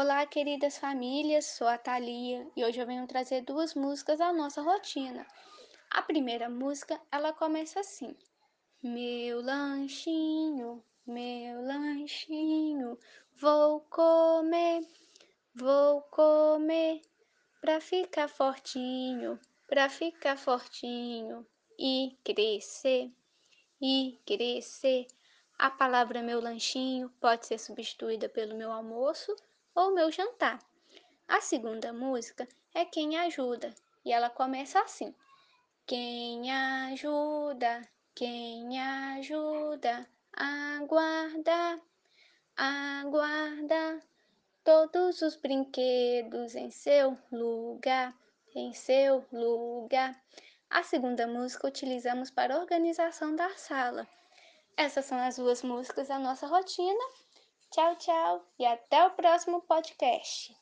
Olá, queridas famílias, sou a Thalia e hoje eu venho trazer duas músicas da nossa rotina. A primeira música, ela começa assim: Meu lanchinho, meu lanchinho, vou comer, vou comer, pra ficar fortinho, pra ficar fortinho e crescer, e crescer. A palavra meu lanchinho pode ser substituída pelo meu almoço ou meu jantar. A segunda música é Quem Ajuda e ela começa assim: Quem ajuda, quem ajuda, aguarda, aguarda todos os brinquedos em seu lugar, em seu lugar. A segunda música utilizamos para organização da sala. Essas são as duas músicas da nossa rotina. Tchau, tchau e até o próximo podcast.